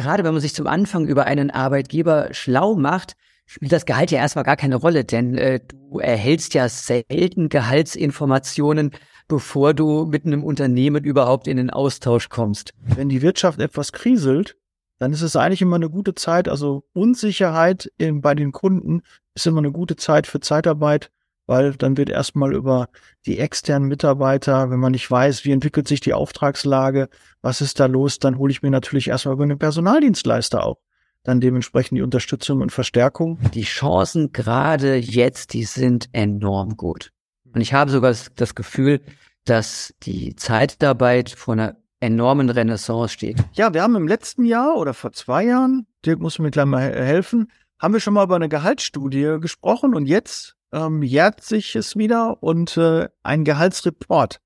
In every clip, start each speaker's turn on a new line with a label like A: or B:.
A: gerade wenn man sich zum Anfang über einen Arbeitgeber schlau macht, spielt das Gehalt ja erstmal gar keine Rolle, denn äh, du erhältst ja selten Gehaltsinformationen, bevor du mit einem Unternehmen überhaupt in den Austausch kommst.
B: Wenn die Wirtschaft etwas kriselt, dann ist es eigentlich immer eine gute Zeit. Also Unsicherheit in, bei den Kunden ist immer eine gute Zeit für Zeitarbeit, weil dann wird erstmal über die externen Mitarbeiter, wenn man nicht weiß, wie entwickelt sich die Auftragslage, was ist da los, dann hole ich mir natürlich erstmal über einen Personaldienstleister auch dann dementsprechend die Unterstützung und Verstärkung.
A: Die Chancen gerade jetzt, die sind enorm gut. Und ich habe sogar das Gefühl, dass die Zeitarbeit vor einer enormen Renaissance steht.
B: Ja, wir haben im letzten Jahr oder vor zwei Jahren, Dirk muss mir gleich mal helfen, haben wir schon mal über eine Gehaltsstudie gesprochen und jetzt ähm, jährt sich es wieder und äh, ein Gehaltsreport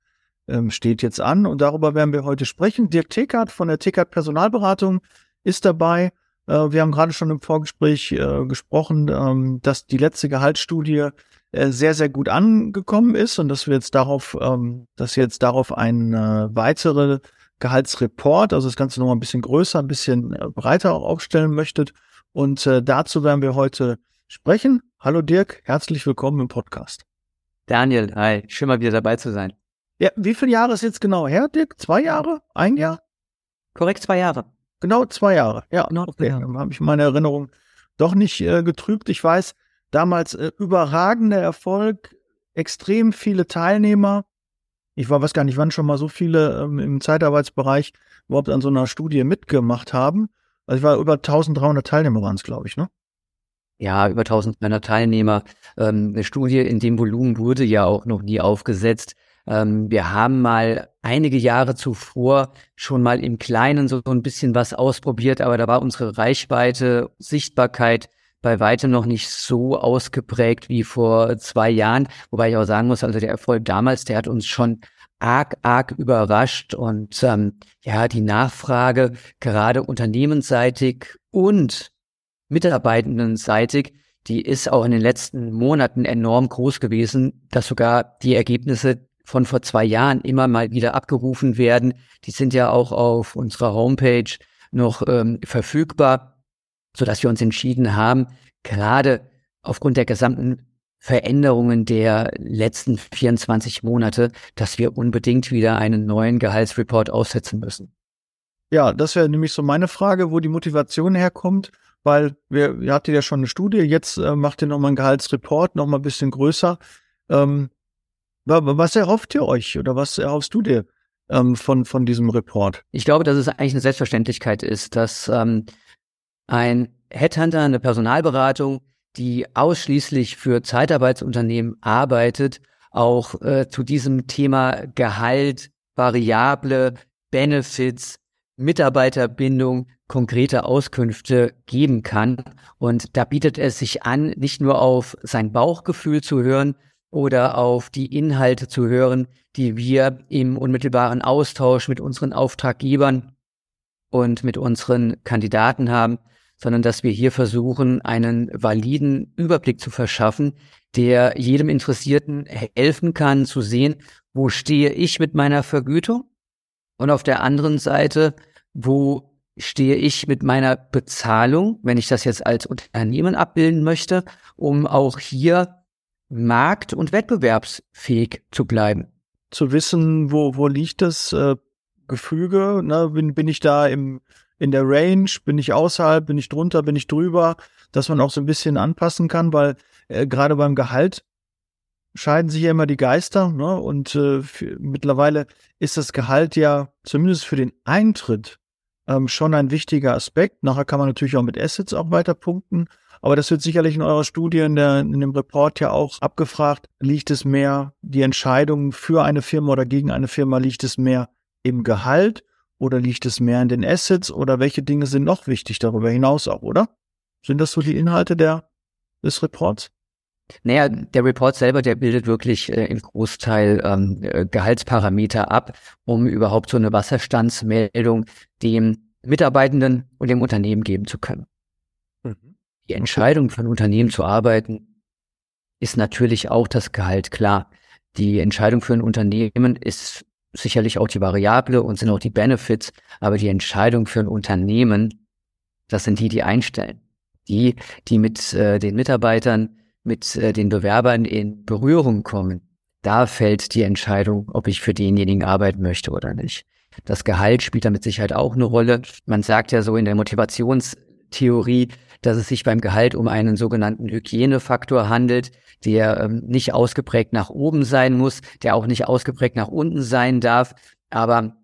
B: ähm, steht jetzt an und darüber werden wir heute sprechen. Dirk Tekert von der Tekert Personalberatung ist dabei äh, wir haben gerade schon im Vorgespräch äh, gesprochen, ähm, dass die letzte Gehaltsstudie äh, sehr, sehr gut angekommen ist und dass wir jetzt darauf, ähm, dass jetzt darauf ein äh, weitere Gehaltsreport, also das Ganze noch ein bisschen größer, ein bisschen äh, breiter auch aufstellen möchtet. Und äh, dazu werden wir heute sprechen. Hallo Dirk, herzlich willkommen im Podcast.
A: Daniel, hi, schön mal wieder dabei zu sein.
B: Ja, wie viele Jahre ist jetzt genau her, Dirk? Zwei Jahre? Ein Jahr?
A: Korrekt, zwei Jahre.
B: Genau zwei Jahre. Ja, genau okay. Dann habe ich meine Erinnerung doch nicht äh, getrübt. Ich weiß, damals äh, überragender Erfolg, extrem viele Teilnehmer. Ich war, weiß gar nicht, wann schon mal so viele ähm, im Zeitarbeitsbereich überhaupt an so einer Studie mitgemacht haben. Also ich war über 1300 Teilnehmer waren es, glaube ich, ne?
A: Ja, über 1300 Teilnehmer. Ähm, eine Studie in dem Volumen wurde ja auch noch nie aufgesetzt. Ähm, wir haben mal einige Jahre zuvor schon mal im Kleinen so ein bisschen was ausprobiert, aber da war unsere Reichweite, Sichtbarkeit bei weitem noch nicht so ausgeprägt wie vor zwei Jahren. Wobei ich auch sagen muss, also der Erfolg damals, der hat uns schon arg, arg überrascht und ähm, ja, die Nachfrage gerade unternehmensseitig und mitarbeitendenseitig, die ist auch in den letzten Monaten enorm groß gewesen, dass sogar die Ergebnisse von vor zwei Jahren immer mal wieder abgerufen werden. Die sind ja auch auf unserer Homepage noch ähm, verfügbar, so dass wir uns entschieden haben, gerade aufgrund der gesamten Veränderungen der letzten 24 Monate, dass wir unbedingt wieder einen neuen Gehaltsreport aufsetzen müssen.
B: Ja, das wäre nämlich so meine Frage, wo die Motivation herkommt, weil wir, ihr hattet ja schon eine Studie, jetzt äh, macht ihr nochmal einen Gehaltsreport, nochmal ein bisschen größer. Ähm, was erhofft ihr euch oder was erhoffst du dir ähm, von, von diesem Report?
A: Ich glaube, dass es eigentlich eine Selbstverständlichkeit ist, dass ähm, ein Headhunter, eine Personalberatung, die ausschließlich für Zeitarbeitsunternehmen arbeitet, auch äh, zu diesem Thema Gehalt, Variable, Benefits, Mitarbeiterbindung konkrete Auskünfte geben kann. Und da bietet es sich an, nicht nur auf sein Bauchgefühl zu hören, oder auf die Inhalte zu hören, die wir im unmittelbaren Austausch mit unseren Auftraggebern und mit unseren Kandidaten haben, sondern dass wir hier versuchen, einen validen Überblick zu verschaffen, der jedem Interessierten helfen kann zu sehen, wo stehe ich mit meiner Vergütung und auf der anderen Seite, wo stehe ich mit meiner Bezahlung, wenn ich das jetzt als Unternehmen abbilden möchte, um auch hier markt- und wettbewerbsfähig zu bleiben.
B: Zu wissen, wo, wo liegt das äh, Gefüge? Ne? Bin, bin ich da im, in der Range? Bin ich außerhalb? Bin ich drunter? Bin ich drüber? Dass man auch so ein bisschen anpassen kann, weil äh, gerade beim Gehalt scheiden sich ja immer die Geister. Ne? Und äh, für, mittlerweile ist das Gehalt ja zumindest für den Eintritt ähm, schon ein wichtiger Aspekt. Nachher kann man natürlich auch mit Assets auch weiter punkten. Aber das wird sicherlich in eurer Studie, in, der, in dem Report ja auch abgefragt. Liegt es mehr, die Entscheidung für eine Firma oder gegen eine Firma, liegt es mehr im Gehalt oder liegt es mehr in den Assets oder welche Dinge sind noch wichtig darüber hinaus auch, oder? Sind das so die Inhalte der, des Reports?
A: Naja, der Report selber, der bildet wirklich äh, im Großteil ähm, äh, Gehaltsparameter ab, um überhaupt so eine Wasserstandsmeldung dem Mitarbeitenden und dem Unternehmen geben zu können. Mhm. Die Entscheidung für ein Unternehmen zu arbeiten ist natürlich auch das Gehalt, klar. Die Entscheidung für ein Unternehmen ist sicherlich auch die Variable und sind auch die Benefits, aber die Entscheidung für ein Unternehmen Das sind die, die einstellen. Die, die mit äh, den Mitarbeitern, mit äh, den Bewerbern in Berührung kommen. Da fällt die Entscheidung, ob ich für denjenigen arbeiten möchte oder nicht. Das Gehalt spielt da mit Sicherheit auch eine Rolle. Man sagt ja so in der Motivationstheorie, dass es sich beim Gehalt um einen sogenannten Hygienefaktor handelt, der ähm, nicht ausgeprägt nach oben sein muss, der auch nicht ausgeprägt nach unten sein darf. Aber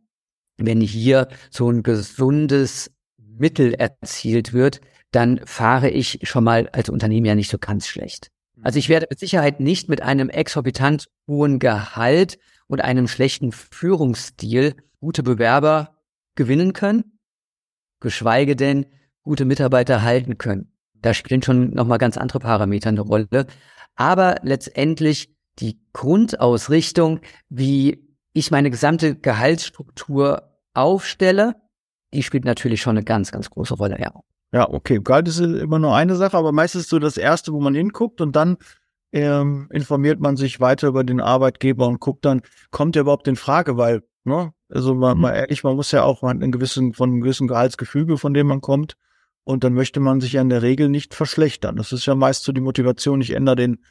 A: wenn hier so ein gesundes Mittel erzielt wird, dann fahre ich schon mal als Unternehmen ja nicht so ganz schlecht. Also ich werde mit Sicherheit nicht mit einem exorbitant hohen Gehalt und einem schlechten Führungsstil gute Bewerber gewinnen können, geschweige denn gute Mitarbeiter halten können. Da spielen schon nochmal ganz andere Parameter eine Rolle. Aber letztendlich die Grundausrichtung, wie ich meine gesamte Gehaltsstruktur aufstelle, die spielt natürlich schon eine ganz, ganz große Rolle, ja.
B: Ja, okay. Gehalt ist immer nur eine Sache, aber meistens so das Erste, wo man hinguckt und dann ähm, informiert man sich weiter über den Arbeitgeber und guckt dann, kommt er überhaupt in Frage, weil, ne, also mal, mal ehrlich, man muss ja auch einen gewissen, von einem gewissen Gehaltsgefüge, von dem man kommt, und dann möchte man sich ja in der Regel nicht verschlechtern. Das ist ja meist so die Motivation, ich ändere den,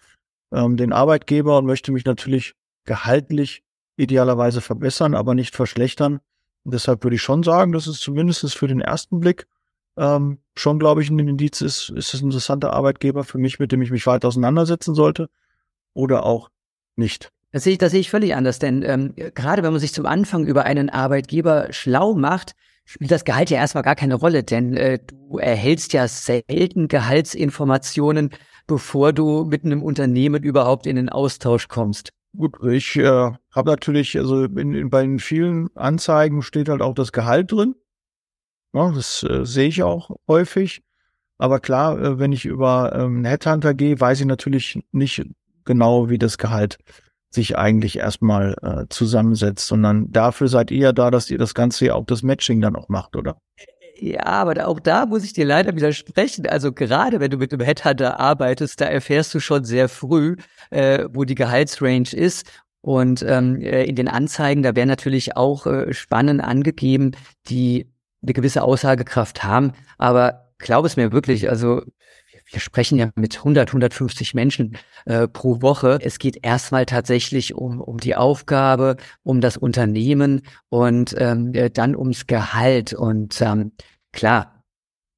B: ähm, den Arbeitgeber und möchte mich natürlich gehaltlich idealerweise verbessern, aber nicht verschlechtern. Und deshalb würde ich schon sagen, dass es zumindest für den ersten Blick ähm, schon, glaube ich, ein Indiz ist, ist es ein interessanter Arbeitgeber für mich, mit dem ich mich weiter auseinandersetzen sollte oder auch nicht.
A: Das sehe ich, das sehe ich völlig anders, denn ähm, gerade wenn man sich zum Anfang über einen Arbeitgeber schlau macht, spielt das Gehalt ja erstmal gar keine Rolle, denn äh, du erhältst ja selten Gehaltsinformationen, bevor du mit einem Unternehmen überhaupt in den Austausch kommst.
B: Gut, ich äh, habe natürlich, also in, in, bei den vielen Anzeigen steht halt auch das Gehalt drin. Ja, das äh, sehe ich auch häufig. Aber klar, äh, wenn ich über ähm, Headhunter gehe, weiß ich natürlich nicht genau, wie das Gehalt sich eigentlich erstmal äh, zusammensetzt, sondern dafür seid ihr ja da, dass ihr das Ganze ja auch das Matching dann auch macht, oder?
A: Ja, aber auch da muss ich dir leider widersprechen. Also gerade wenn du mit einem Headhunter arbeitest, da erfährst du schon sehr früh, äh, wo die Gehaltsrange ist. Und ähm, äh, in den Anzeigen, da werden natürlich auch äh, Spannen angegeben, die eine gewisse Aussagekraft haben. Aber glaub es mir wirklich, also wir sprechen ja mit 100, 150 Menschen äh, pro Woche. Es geht erstmal tatsächlich um, um die Aufgabe, um das Unternehmen und ähm, äh, dann ums Gehalt. Und ähm, klar,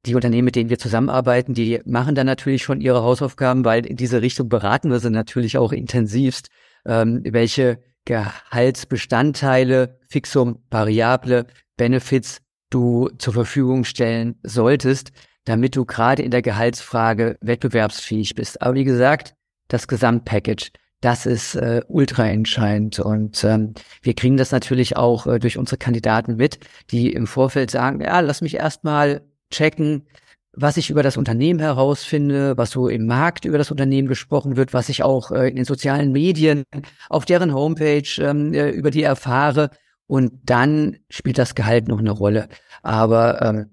A: die Unternehmen, mit denen wir zusammenarbeiten, die machen dann natürlich schon ihre Hausaufgaben, weil in diese Richtung beraten wir sie natürlich auch intensivst, ähm, welche Gehaltsbestandteile, Fixum, Variable, Benefits du zur Verfügung stellen solltest, damit du gerade in der Gehaltsfrage wettbewerbsfähig bist. Aber wie gesagt, das Gesamtpackage, das ist äh, ultra entscheidend. Und ähm, wir kriegen das natürlich auch äh, durch unsere Kandidaten mit, die im Vorfeld sagen, ja, lass mich erstmal checken, was ich über das Unternehmen herausfinde, was so im Markt über das Unternehmen gesprochen wird, was ich auch äh, in den sozialen Medien auf deren Homepage ähm, äh, über die erfahre. Und dann spielt das Gehalt noch eine Rolle. Aber ähm,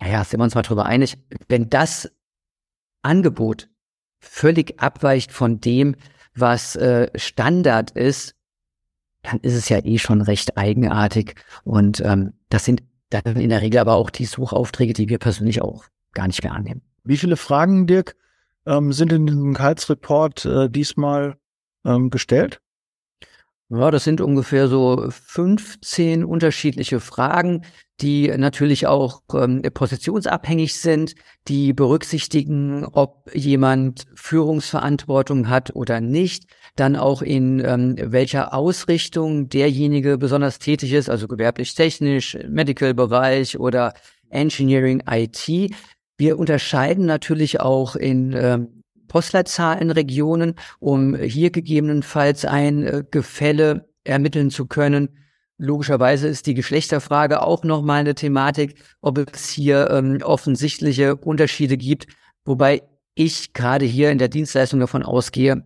A: naja, sind wir uns mal drüber einig, wenn das Angebot völlig abweicht von dem, was äh, Standard ist, dann ist es ja eh schon recht eigenartig. Und ähm, das sind dann in der Regel aber auch die Suchaufträge, die wir persönlich auch gar nicht mehr annehmen.
B: Wie viele Fragen, Dirk, ähm, sind in diesem Gehaltsreport äh, diesmal ähm, gestellt?
A: Ja, das sind ungefähr so 15 unterschiedliche Fragen, die natürlich auch ähm, positionsabhängig sind, die berücksichtigen, ob jemand Führungsverantwortung hat oder nicht, dann auch in ähm, welcher Ausrichtung derjenige besonders tätig ist, also gewerblich-technisch, Medical-Bereich oder Engineering IT. Wir unterscheiden natürlich auch in ähm, Postleitzahlenregionen, um hier gegebenenfalls ein äh, Gefälle ermitteln zu können. Logischerweise ist die Geschlechterfrage auch nochmal eine Thematik, ob es hier ähm, offensichtliche Unterschiede gibt, wobei ich gerade hier in der Dienstleistung davon ausgehe,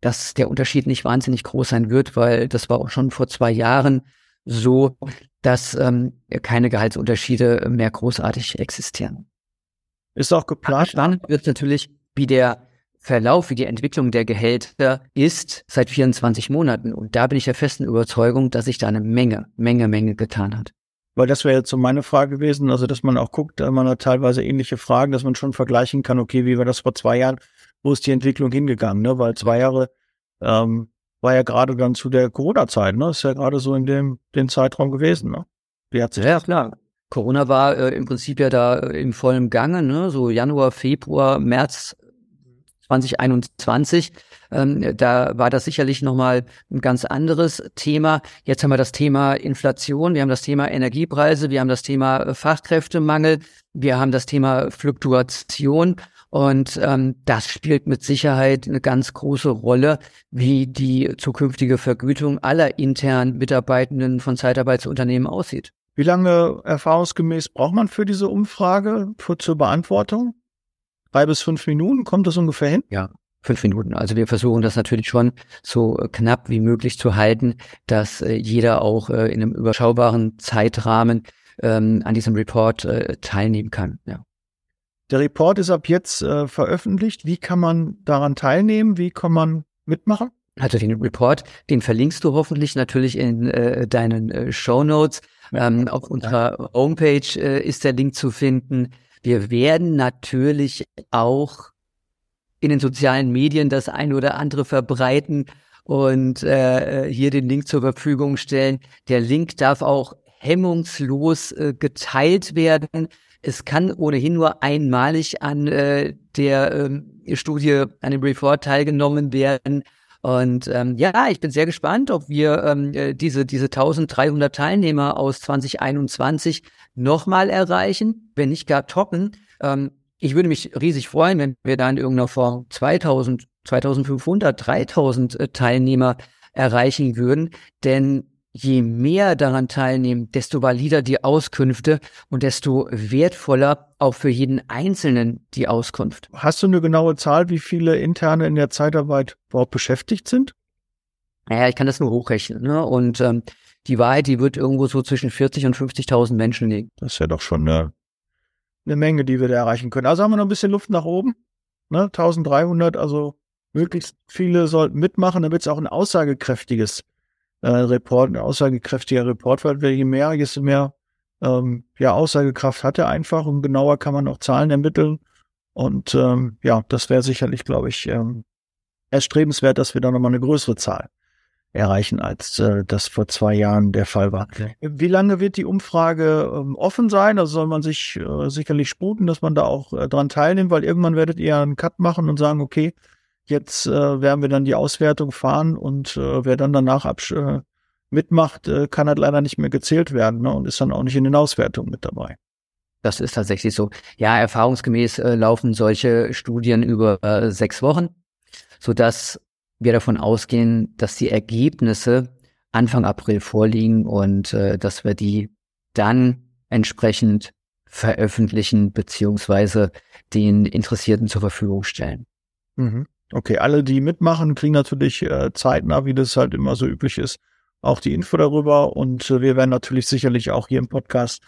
A: dass der Unterschied nicht wahnsinnig groß sein wird, weil das war auch schon vor zwei Jahren so, dass ähm, keine Gehaltsunterschiede mehr großartig existieren.
B: Ist auch geplant.
A: Spannend wird natürlich, wie der Verlauf, wie die Entwicklung der Gehälter ist seit 24 Monaten. Und da bin ich der festen Überzeugung, dass sich da eine Menge, Menge, Menge getan hat.
B: Weil das wäre jetzt so meine Frage gewesen, also dass man auch guckt, man hat teilweise ähnliche Fragen, dass man schon vergleichen kann, okay, wie war das vor zwei Jahren, wo ist die Entwicklung hingegangen, ne? Weil zwei Jahre ähm, war ja gerade dann zu der Corona-Zeit, ne? Ist ja gerade so in dem den Zeitraum gewesen, ne?
A: Wie hat sich ja, klar. Corona war äh, im Prinzip ja da äh, im vollen Gange, ne? So Januar, Februar, März 2021. Ähm, da war das sicherlich nochmal ein ganz anderes Thema. Jetzt haben wir das Thema Inflation, wir haben das Thema Energiepreise, wir haben das Thema äh, Fachkräftemangel, wir haben das Thema Fluktuation. Und ähm, das spielt mit Sicherheit eine ganz große Rolle, wie die zukünftige Vergütung aller internen Mitarbeitenden von Zeitarbeitsunternehmen aussieht.
B: Wie lange erfahrungsgemäß braucht man für diese Umfrage für, zur Beantwortung? Drei bis fünf Minuten, kommt das ungefähr hin?
A: Ja, fünf Minuten. Also wir versuchen das natürlich schon so knapp wie möglich zu halten, dass äh, jeder auch äh, in einem überschaubaren Zeitrahmen ähm, an diesem Report äh, teilnehmen kann. Ja.
B: Der Report ist ab jetzt äh, veröffentlicht. Wie kann man daran teilnehmen? Wie kann man mitmachen?
A: Also den Report, den verlinkst du hoffentlich natürlich in äh, deinen äh, Show Notes. Ähm, auf unserer Homepage äh, ist der Link zu finden. Wir werden natürlich auch in den sozialen Medien das eine oder andere verbreiten und äh, hier den Link zur Verfügung stellen. Der Link darf auch hemmungslos äh, geteilt werden. Es kann ohnehin nur einmalig an äh, der äh, Studie, an dem Report teilgenommen werden. Und ähm, ja, ich bin sehr gespannt, ob wir ähm, äh, diese, diese 1300 Teilnehmer aus 2021 nochmal erreichen, wenn nicht gar toppen. Ähm, ich würde mich riesig freuen, wenn wir da in irgendeiner Form 2000, 2500, 3000 Teilnehmer erreichen würden, denn je mehr daran teilnehmen, desto valider die Auskünfte und desto wertvoller auch für jeden Einzelnen die Auskunft.
B: Hast du eine genaue Zahl, wie viele Interne in der Zeitarbeit überhaupt beschäftigt sind?
A: Naja, ich kann das nur hochrechnen. Ne? Und ähm, die Wahrheit, die wird irgendwo so zwischen 40 und 50.000 Menschen liegen.
B: Das ist ja doch schon eine, eine Menge, die wir da erreichen können. Also haben wir noch ein bisschen Luft nach oben. Ne? 1300, also möglichst viele sollten mitmachen, damit es auch ein aussagekräftiges äh, Report, ein aussagekräftiger Report wird. Je mehr, je mehr ähm, ja, Aussagekraft hat er einfach und genauer kann man auch Zahlen ermitteln. Und ähm, ja, das wäre sicherlich, glaube ich, ähm, erstrebenswert, dass wir da nochmal eine größere Zahl erreichen, als äh, das vor zwei Jahren der Fall war. Okay. Wie lange wird die Umfrage ähm, offen sein? Also soll man sich äh, sicherlich sputen, dass man da auch äh, dran teilnimmt, weil irgendwann werdet ihr einen Cut machen und sagen, okay, jetzt äh, werden wir dann die Auswertung fahren und äh, wer dann danach äh, mitmacht, äh, kann halt leider nicht mehr gezählt werden ne, und ist dann auch nicht in den Auswertungen mit dabei.
A: Das ist tatsächlich so. Ja, erfahrungsgemäß äh, laufen solche Studien über äh, sechs Wochen, so dass wir davon ausgehen, dass die Ergebnisse Anfang April vorliegen und äh, dass wir die dann entsprechend veröffentlichen beziehungsweise den Interessierten zur Verfügung stellen.
B: Mhm. Okay, alle, die mitmachen, kriegen natürlich äh, zeitnah, wie das halt immer so üblich ist, auch die Info darüber. Und äh, wir werden natürlich sicherlich auch hier im Podcast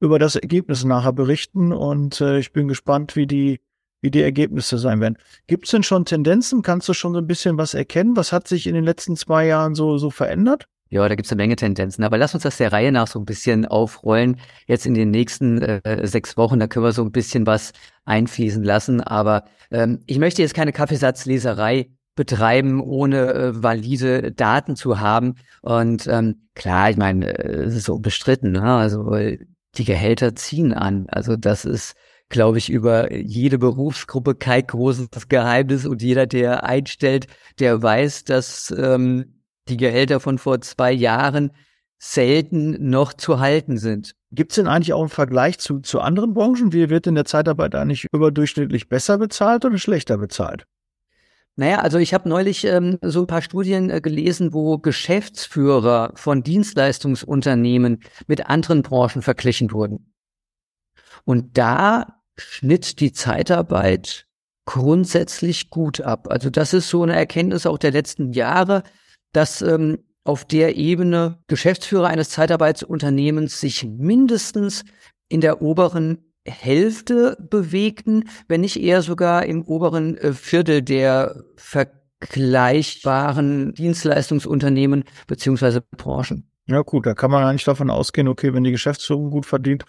B: über das Ergebnis nachher berichten. Und äh, ich bin gespannt, wie die wie die Ergebnisse sein werden. Gibt es denn schon Tendenzen? Kannst du schon so ein bisschen was erkennen? Was hat sich in den letzten zwei Jahren so, so verändert?
A: Ja, da gibt's eine Menge Tendenzen. Aber lass uns das der Reihe nach so ein bisschen aufrollen. Jetzt in den nächsten äh, sechs Wochen, da können wir so ein bisschen was einfließen lassen. Aber ähm, ich möchte jetzt keine Kaffeesatzleserei betreiben, ohne äh, valide Daten zu haben. Und ähm, klar, ich meine, äh, es ist so bestritten. Ne? Also die Gehälter ziehen an. Also das ist glaube ich, über jede Berufsgruppe kein großes Geheimnis und jeder, der einstellt, der weiß, dass ähm, die Gehälter von vor zwei Jahren selten noch zu halten sind.
B: Gibt es denn eigentlich auch einen Vergleich zu, zu anderen Branchen? Wie wird in der Zeitarbeit eigentlich überdurchschnittlich besser bezahlt oder schlechter bezahlt?
A: Naja, also ich habe neulich ähm, so ein paar Studien äh, gelesen, wo Geschäftsführer von Dienstleistungsunternehmen mit anderen Branchen verglichen wurden. Und da schnitt die Zeitarbeit grundsätzlich gut ab. Also das ist so eine Erkenntnis auch der letzten Jahre, dass ähm, auf der Ebene Geschäftsführer eines Zeitarbeitsunternehmens sich mindestens in der oberen Hälfte bewegten, wenn nicht eher sogar im oberen äh, Viertel der vergleichbaren Dienstleistungsunternehmen beziehungsweise Branchen.
B: Ja gut, da kann man eigentlich davon ausgehen, okay, wenn die Geschäftsführung gut verdient,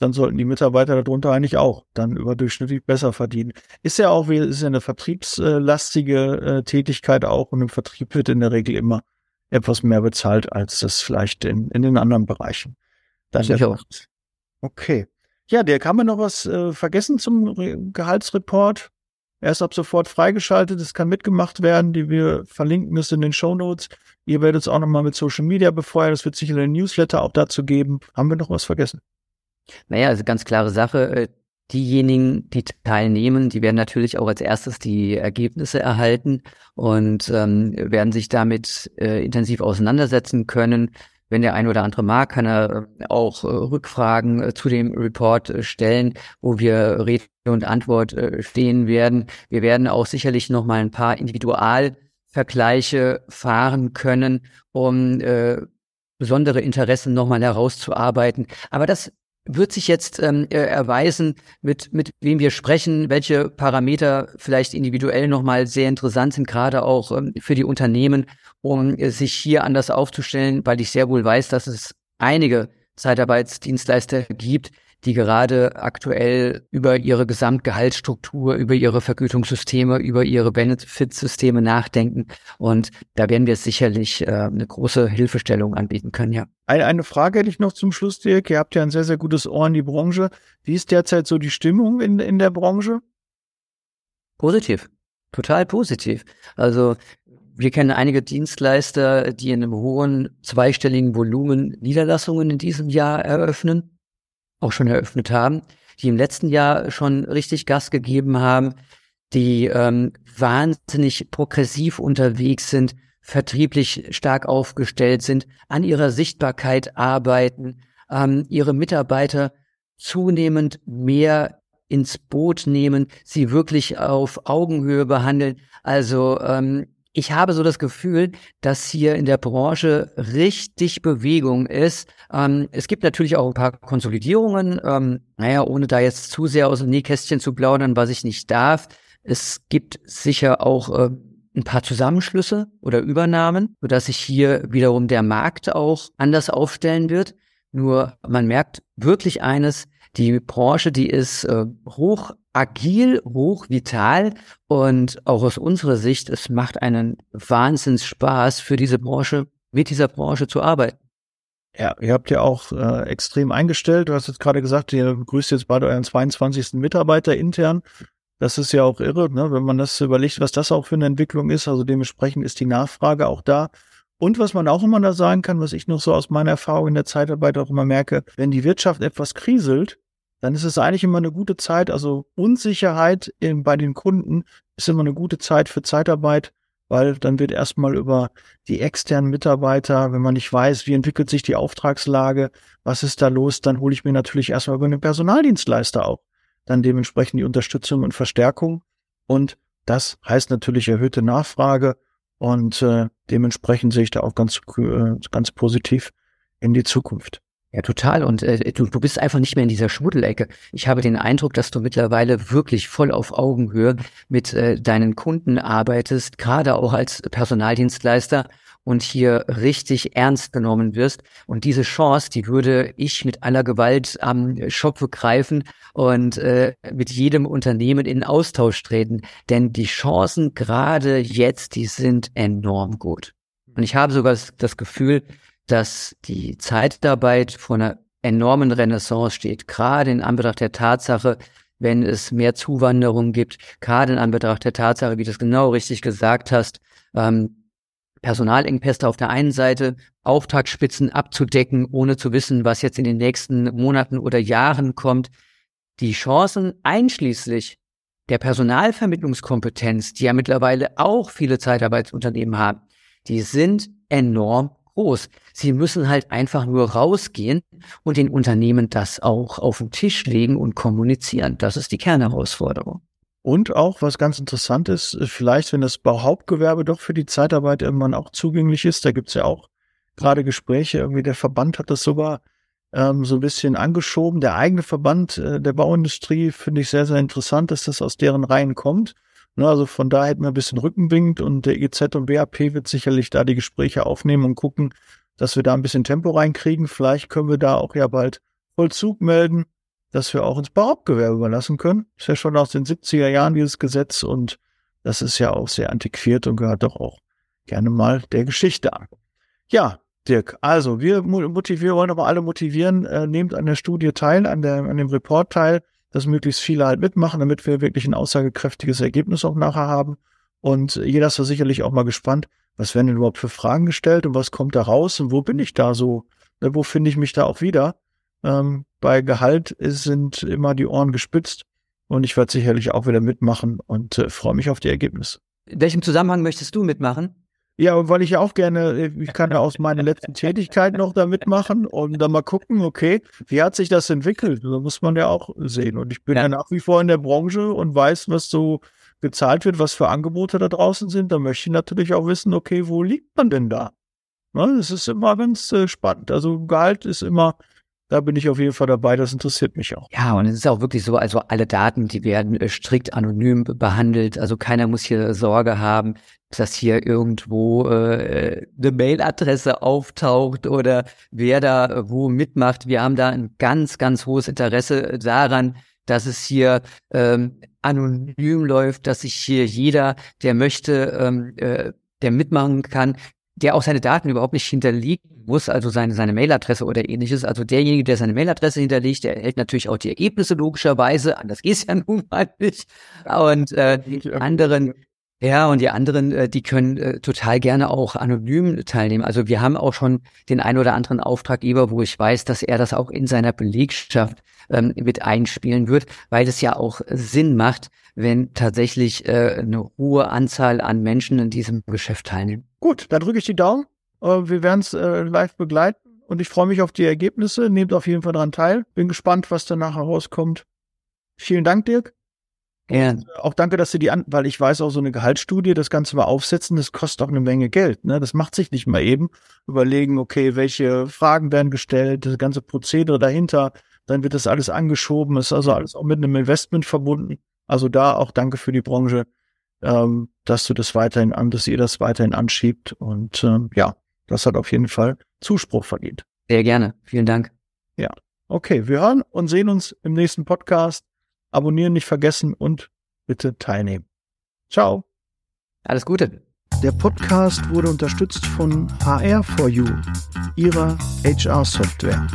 B: dann sollten die Mitarbeiter darunter eigentlich auch dann überdurchschnittlich besser verdienen. Ist ja auch, ist ja eine vertriebslastige äh, Tätigkeit auch und im Vertrieb wird in der Regel immer etwas mehr bezahlt, als das vielleicht in, in den anderen Bereichen.
A: Dann Sicher.
B: Okay. Ja, der kann man noch was äh, vergessen zum Re Gehaltsreport. Er ist ab sofort freigeschaltet, es kann mitgemacht werden, die wir verlinken es in den Show Notes. Ihr werdet es auch nochmal mit Social Media befeuern, es wird sicher einen Newsletter auch dazu geben. Haben wir noch was vergessen?
A: Naja, also ganz klare Sache. Äh, diejenigen, die teilnehmen, die werden natürlich auch als erstes die Ergebnisse erhalten und ähm, werden sich damit äh, intensiv auseinandersetzen können. Wenn der ein oder andere mag, kann er äh, auch äh, Rückfragen äh, zu dem Report äh, stellen, wo wir Rede und Antwort stehen werden. Wir werden auch sicherlich noch mal ein paar Individualvergleiche fahren können, um besondere Interessen nochmal herauszuarbeiten. Aber das wird sich jetzt ähm, äh, erweisen, mit, mit wem wir sprechen, welche Parameter vielleicht individuell nochmal sehr interessant sind, gerade auch ähm, für die Unternehmen, um äh, sich hier anders aufzustellen, weil ich sehr wohl weiß, dass es einige Zeitarbeitsdienstleister gibt, die gerade aktuell über ihre Gesamtgehaltsstruktur, über ihre Vergütungssysteme, über ihre Benefitsysteme nachdenken. Und da werden wir sicherlich äh, eine große Hilfestellung anbieten können, ja.
B: Eine, eine Frage hätte ich noch zum Schluss, Dirk. Ihr habt ja ein sehr, sehr gutes Ohr in die Branche. Wie ist derzeit so die Stimmung in, in der Branche?
A: Positiv. Total positiv. Also wir kennen einige Dienstleister, die in einem hohen zweistelligen Volumen Niederlassungen in diesem Jahr eröffnen auch schon eröffnet haben, die im letzten Jahr schon richtig Gas gegeben haben, die ähm, wahnsinnig progressiv unterwegs sind, vertrieblich stark aufgestellt sind, an ihrer Sichtbarkeit arbeiten, ähm, ihre Mitarbeiter zunehmend mehr ins Boot nehmen, sie wirklich auf Augenhöhe behandeln. Also ähm, ich habe so das Gefühl, dass hier in der Branche richtig Bewegung ist. Ähm, es gibt natürlich auch ein paar Konsolidierungen. Ähm, naja, ohne da jetzt zu sehr aus dem Nähkästchen zu plaudern, was ich nicht darf. Es gibt sicher auch äh, ein paar Zusammenschlüsse oder Übernahmen, sodass sich hier wiederum der Markt auch anders aufstellen wird. Nur man merkt wirklich eines, die Branche, die ist äh, hoch agil, hoch vital und auch aus unserer Sicht, es macht einen Wahnsinns Spaß für diese Branche, mit dieser Branche zu arbeiten.
B: Ja, ihr habt ja auch äh, extrem eingestellt. Du hast jetzt gerade gesagt, ihr begrüßt jetzt bald euren 22. Mitarbeiter intern. Das ist ja auch irre, ne? wenn man das überlegt, was das auch für eine Entwicklung ist. Also dementsprechend ist die Nachfrage auch da. Und was man auch immer da sagen kann, was ich noch so aus meiner Erfahrung in der Zeitarbeit auch immer merke, wenn die Wirtschaft etwas kriselt, dann ist es eigentlich immer eine gute Zeit. Also Unsicherheit in, bei den Kunden ist immer eine gute Zeit für Zeitarbeit, weil dann wird erstmal über die externen Mitarbeiter, wenn man nicht weiß, wie entwickelt sich die Auftragslage, was ist da los, dann hole ich mir natürlich erstmal über den Personaldienstleister auch dann dementsprechend die Unterstützung und Verstärkung. Und das heißt natürlich erhöhte Nachfrage und äh, dementsprechend sehe ich da auch ganz, äh, ganz positiv in die Zukunft.
A: Ja, total. Und äh, du, du bist einfach nicht mehr in dieser Schmuddelecke. Ich habe den Eindruck, dass du mittlerweile wirklich voll auf Augenhöhe mit äh, deinen Kunden arbeitest, gerade auch als Personaldienstleister und hier richtig ernst genommen wirst. Und diese Chance, die würde ich mit aller Gewalt am Schopfe greifen und äh, mit jedem Unternehmen in Austausch treten. Denn die Chancen gerade jetzt, die sind enorm gut. Und ich habe sogar das Gefühl, dass die Zeitarbeit vor einer enormen Renaissance steht, gerade in Anbetracht der Tatsache, wenn es mehr Zuwanderung gibt, gerade in Anbetracht der Tatsache, wie du es genau richtig gesagt hast, ähm, Personalengpässe auf der einen Seite, Auftragsspitzen abzudecken, ohne zu wissen, was jetzt in den nächsten Monaten oder Jahren kommt. Die Chancen einschließlich der Personalvermittlungskompetenz, die ja mittlerweile auch viele Zeitarbeitsunternehmen haben, die sind enorm groß. Sie müssen halt einfach nur rausgehen und den Unternehmen das auch auf den Tisch legen und kommunizieren. Das ist die Kernherausforderung.
B: Und auch, was ganz interessant ist, vielleicht, wenn das Hauptgewerbe doch für die Zeitarbeit irgendwann auch zugänglich ist, da gibt's ja auch gerade Gespräche, irgendwie der Verband hat das sogar ähm, so ein bisschen angeschoben. Der eigene Verband äh, der Bauindustrie finde ich sehr, sehr interessant, dass das aus deren Reihen kommt. Ne, also von da hätten wir ein bisschen Rückenwind und der EZ und BAP wird sicherlich da die Gespräche aufnehmen und gucken, dass wir da ein bisschen Tempo reinkriegen. Vielleicht können wir da auch ja bald Vollzug melden, dass wir auch ins Bauhauptgewerbe überlassen können. Ist ja schon aus den 70er Jahren dieses Gesetz und das ist ja auch sehr antiquiert und gehört doch auch gerne mal der Geschichte an. Ja, Dirk, also wir motivieren, wollen aber alle motivieren, äh, nehmt an der Studie teil, an, der, an dem Report teil, dass möglichst viele halt mitmachen, damit wir wirklich ein aussagekräftiges Ergebnis auch nachher haben. Und jeder ist da sicherlich auch mal gespannt, was werden denn überhaupt für Fragen gestellt und was kommt da raus und wo bin ich da so, ne, wo finde ich mich da auch wieder? Ähm, bei Gehalt sind immer die Ohren gespitzt und ich werde sicherlich auch wieder mitmachen und äh, freue mich auf die Ergebnisse.
A: In welchem Zusammenhang möchtest du mitmachen?
B: Ja, weil ich ja auch gerne, äh, ich kann ja aus meiner letzten Tätigkeit noch da mitmachen und dann mal gucken, okay, wie hat sich das entwickelt? Da muss man ja auch sehen. Und ich bin ja. ja nach wie vor in der Branche und weiß, was so gezahlt wird, was für Angebote da draußen sind. Da möchte ich natürlich auch wissen, okay, wo liegt man denn da? Ne, das ist immer ganz äh, spannend. Also Gehalt ist immer da bin ich auf jeden Fall dabei, das interessiert mich auch.
A: Ja, und es ist auch wirklich so, also alle Daten, die werden äh, strikt anonym behandelt. Also keiner muss hier Sorge haben, dass hier irgendwo äh, eine Mailadresse auftaucht oder wer da äh, wo mitmacht. Wir haben da ein ganz, ganz hohes Interesse daran, dass es hier ähm, anonym läuft, dass sich hier jeder, der möchte, ähm, äh, der mitmachen kann, der auch seine Daten überhaupt nicht hinterlegen muss, also seine, seine Mailadresse oder ähnliches. Also derjenige, der seine Mailadresse hinterlegt, der erhält natürlich auch die Ergebnisse logischerweise. Anders geht's ja nun mal nicht. Und äh, die anderen, ja, und die anderen, äh, die können äh, total gerne auch anonym teilnehmen. Also wir haben auch schon den ein oder anderen Auftraggeber, wo ich weiß, dass er das auch in seiner Belegschaft ähm, mit einspielen wird, weil es ja auch Sinn macht, wenn tatsächlich äh, eine hohe Anzahl an Menschen in diesem Geschäft teilnehmen.
B: Gut, dann drücke ich die Daumen. Äh, wir werden es äh, live begleiten und ich freue mich auf die Ergebnisse. Nehmt auf jeden Fall daran teil. Bin gespannt, was danach herauskommt. Vielen Dank, Dirk. Ja. Und auch danke, dass du die an, weil ich weiß auch so eine Gehaltsstudie, das Ganze mal aufsetzen, das kostet auch eine Menge Geld. Ne? Das macht sich nicht mal eben. Überlegen, okay, welche Fragen werden gestellt, das ganze Prozedere dahinter, dann wird das alles angeschoben, ist also alles auch mit einem Investment verbunden. Also da auch danke für die Branche ähm, dass du das weiterhin an, dass ihr das weiterhin anschiebt. Und ähm, ja, das hat auf jeden Fall Zuspruch verdient.
A: Sehr gerne. Vielen Dank.
B: Ja. Okay, wir hören und sehen uns im nächsten Podcast. Abonnieren nicht vergessen und bitte teilnehmen. Ciao.
A: Alles Gute.
B: Der Podcast wurde unterstützt von HR4U, ihrer HR-Software.